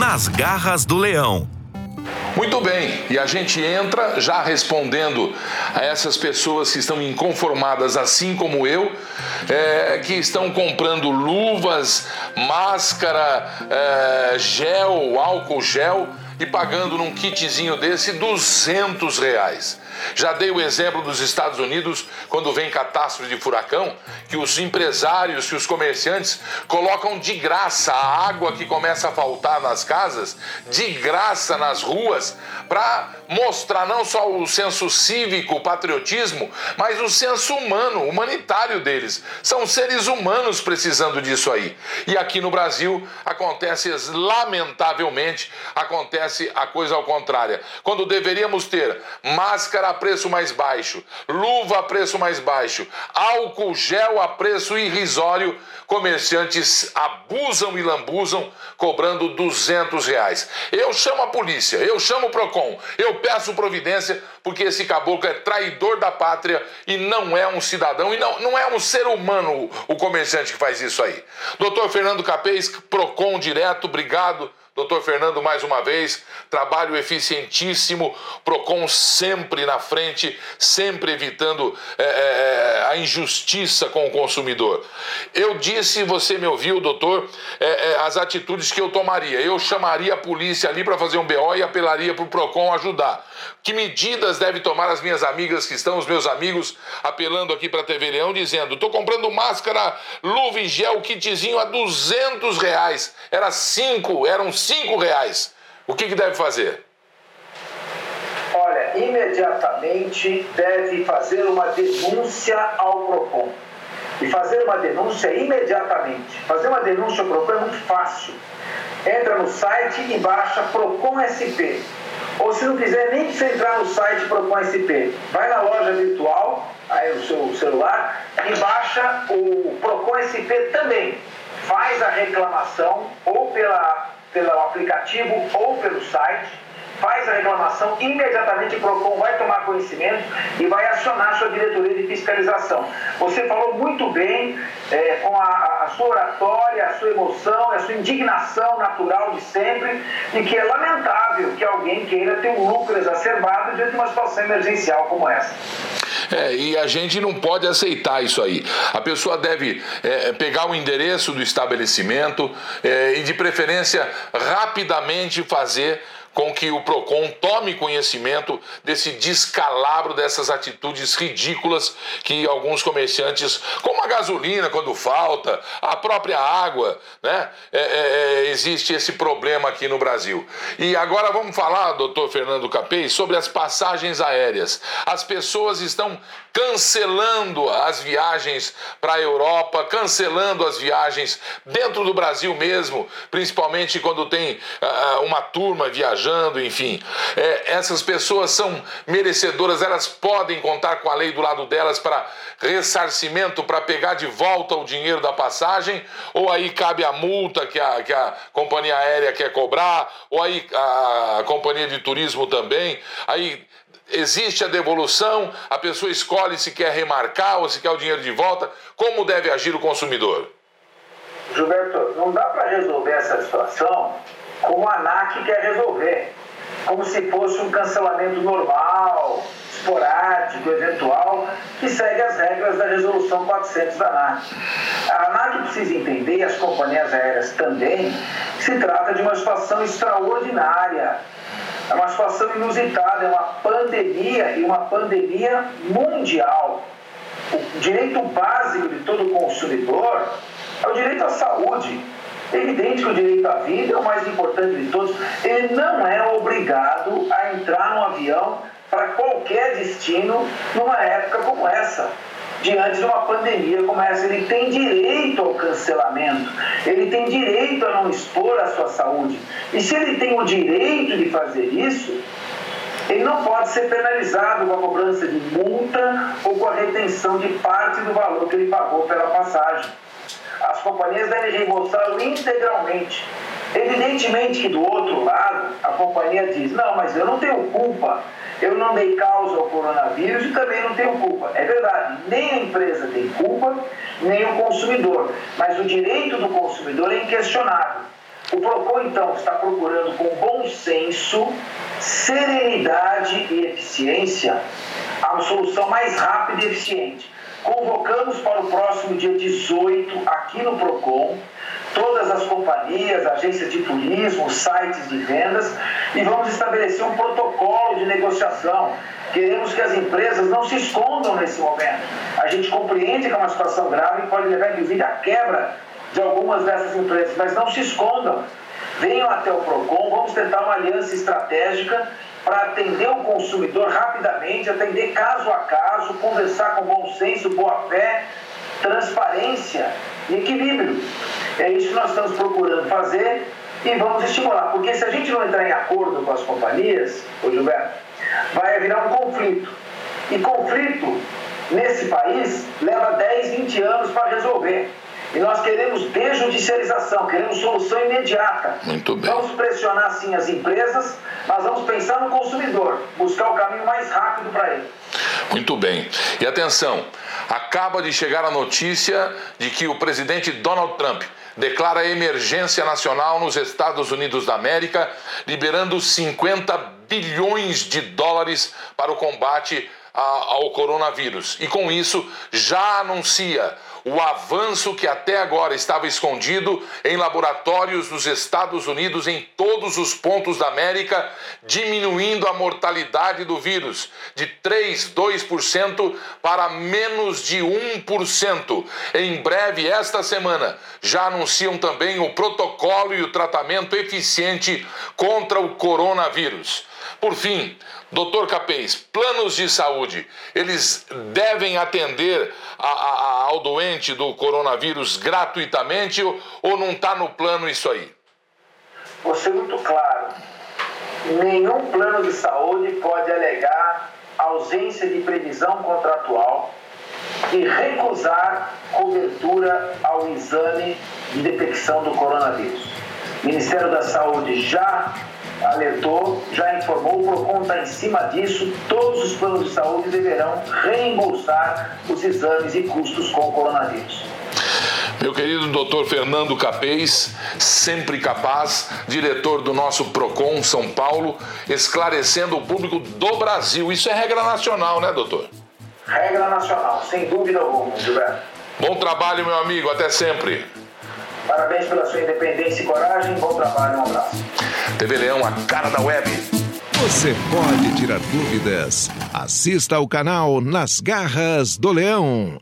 nas garras do leão. Muito bem, e a gente entra já respondendo a essas pessoas que estão inconformadas, assim como eu, é, que estão comprando luvas, máscara, é, gel, álcool gel e pagando num kitzinho desse 200 reais. Já dei o exemplo dos Estados Unidos, quando vem catástrofe de furacão, que os empresários, que os comerciantes colocam de graça a água que começa a faltar nas casas, de graça nas ruas, para mostrar não só o senso cívico, o patriotismo, mas o senso humano, humanitário deles. São seres humanos precisando disso aí. E aqui no Brasil acontece, lamentavelmente, acontece a coisa ao contrário. Quando deveríamos ter máscara a preço mais baixo, luva a preço mais baixo, álcool gel a preço irrisório, comerciantes abusam e lambuzam cobrando 200 reais. Eu chamo a polícia, eu chamo o PROCON, eu peço providência, porque esse caboclo é traidor da pátria e não é um cidadão e não, não é um ser humano o comerciante que faz isso aí. Doutor Fernando Capês, PROCON direto, obrigado Doutor Fernando, mais uma vez, trabalho eficientíssimo, PROCON sempre na frente, sempre evitando é, é, a injustiça com o consumidor. Eu disse, você me ouviu, doutor, é, é as atitudes que eu tomaria. Eu chamaria a polícia ali para fazer um BO e apelaria para o PROCON ajudar. Que medidas deve tomar as minhas amigas que estão, os meus amigos, apelando aqui para a TV Leão, dizendo: estou comprando máscara, luva e gel, kitzinho a 200 reais. Era 5, eram 5 reais. O que, que deve fazer? Olha, imediatamente deve fazer uma denúncia ao PROCON. E fazer uma denúncia imediatamente. Fazer uma denúncia ao PROCON é muito fácil. Entra no site e baixa PROCON SP ou se não quiser, nem precisa entrar no site Procon SP. Vai na loja virtual, aí no seu celular, e baixa o Procon SP também. Faz a reclamação ou pela, pelo aplicativo ou pelo site faz a reclamação, imediatamente o PROCON vai tomar conhecimento e vai acionar sua diretoria de fiscalização. Você falou muito bem é, com a, a, sua oratória, a sua emoção, a sua indignação natural de sempre, e que é lamentável que alguém queira ter um lucro exacerbado diante de uma situação emergencial como essa. É, e a gente não pode aceitar isso aí. A pessoa deve é, pegar o endereço do estabelecimento é, e, de preferência, rapidamente fazer com que o PROCON tome conhecimento desse descalabro, dessas atitudes ridículas que alguns comerciantes, como a gasolina quando falta, a própria água, né? É, é, é, existe esse problema aqui no Brasil. E agora vamos falar, doutor Fernando Capês, sobre as passagens aéreas. As pessoas estão cancelando as viagens para a Europa, cancelando as viagens dentro do Brasil mesmo, principalmente quando tem uh, uma turma viajando, enfim. É, essas pessoas são merecedoras, elas podem contar com a lei do lado delas para ressarcimento, para pegar de volta o dinheiro da passagem, ou aí cabe a multa que a, que a companhia aérea quer cobrar, ou aí a companhia de turismo também. Aí existe a devolução, a pessoa escolhe se quer remarcar ou se quer o dinheiro de volta. Como deve agir o consumidor? Gilberto, não dá para resolver essa situação como a ANAC quer resolver, como se fosse um cancelamento normal, esporádico, eventual, que segue as regras da resolução 400 da ANAC. A ANAC precisa entender, e as companhias aéreas também, que se trata de uma situação extraordinária é uma situação inusitada, é uma pandemia e uma pandemia mundial. O direito básico de todo consumidor é o direito à saúde. É evidente que o direito à vida é o mais importante de todos. Ele não é obrigado a entrar num avião para qualquer destino numa época como essa diante de uma pandemia como essa. Ele tem direito ao cancelamento, ele tem direito a não expor a sua saúde. E se ele tem o direito de fazer isso, ele não pode ser penalizado com a cobrança de multa ou com a retenção de parte do valor que ele pagou pela passagem. As companhias devem reembolsá-lo integralmente. Evidentemente que do outro lado, a companhia diz: não, mas eu não tenho culpa eu não dei causa ao coronavírus e também não tenho culpa. É verdade, nem a empresa tem culpa, nem o consumidor. Mas o direito do consumidor é inquestionável. O PROCON, então, está procurando com bom senso, serenidade e eficiência a solução mais rápida e eficiente. Convocamos para o próximo dia 18, aqui no PROCON, todas as companhias, agências de turismo, sites de vendas e vamos estabelecer um protocolo de negociação. Queremos que as empresas não se escondam nesse momento. A gente compreende que é uma situação grave e pode levar, inclusive, à quebra de algumas dessas empresas, mas não se escondam. Venham até o PROCON, vamos tentar uma aliança estratégica para atender o consumidor rapidamente, atender caso a caso, conversar com bom senso, boa fé, transparência e equilíbrio. É isso que nós estamos procurando fazer e vamos estimular, porque se a gente não entrar em acordo com as companhias, ô Gilberto, vai virar um conflito. E conflito nesse país leva 10, 20 anos para resolver. E nós queremos desjudicialização, queremos solução imediata. Muito bem. Vamos pressionar sim as empresas, mas vamos pensar no consumidor, buscar o caminho mais rápido para ele. Muito bem. E atenção, acaba de chegar a notícia de que o presidente Donald Trump declara emergência nacional nos Estados Unidos da América, liberando 50 bilhões de dólares para o combate ao coronavírus. E com isso já anuncia o avanço que até agora estava escondido em laboratórios dos Estados Unidos em todos os pontos da América, diminuindo a mortalidade do vírus de 3,2% para menos de 1%. Em breve, esta semana, já anunciam também o protocolo e o tratamento eficiente contra o coronavírus. Por fim, doutor Capês, planos de saúde, eles devem atender a, a, ao doente do coronavírus gratuitamente ou, ou não está no plano isso aí? Vou ser muito claro. Nenhum plano de saúde pode alegar ausência de previsão contratual e recusar cobertura ao exame de detecção do coronavírus. O Ministério da Saúde já alertou, já informou, o PROCON está em cima disso, todos os planos de saúde deverão reembolsar os exames e custos com o coronavírus. Meu querido doutor Fernando Capês, sempre capaz, diretor do nosso PROCON São Paulo, esclarecendo o público do Brasil. Isso é regra nacional, né, doutor? Regra nacional, sem dúvida alguma, Gilberto. Bom trabalho, meu amigo. Até sempre. Parabéns pela sua independência e coragem. Bom trabalho. Um abraço. TV Leão, a cara da web. Você pode tirar dúvidas. Assista ao canal Nas Garras do Leão.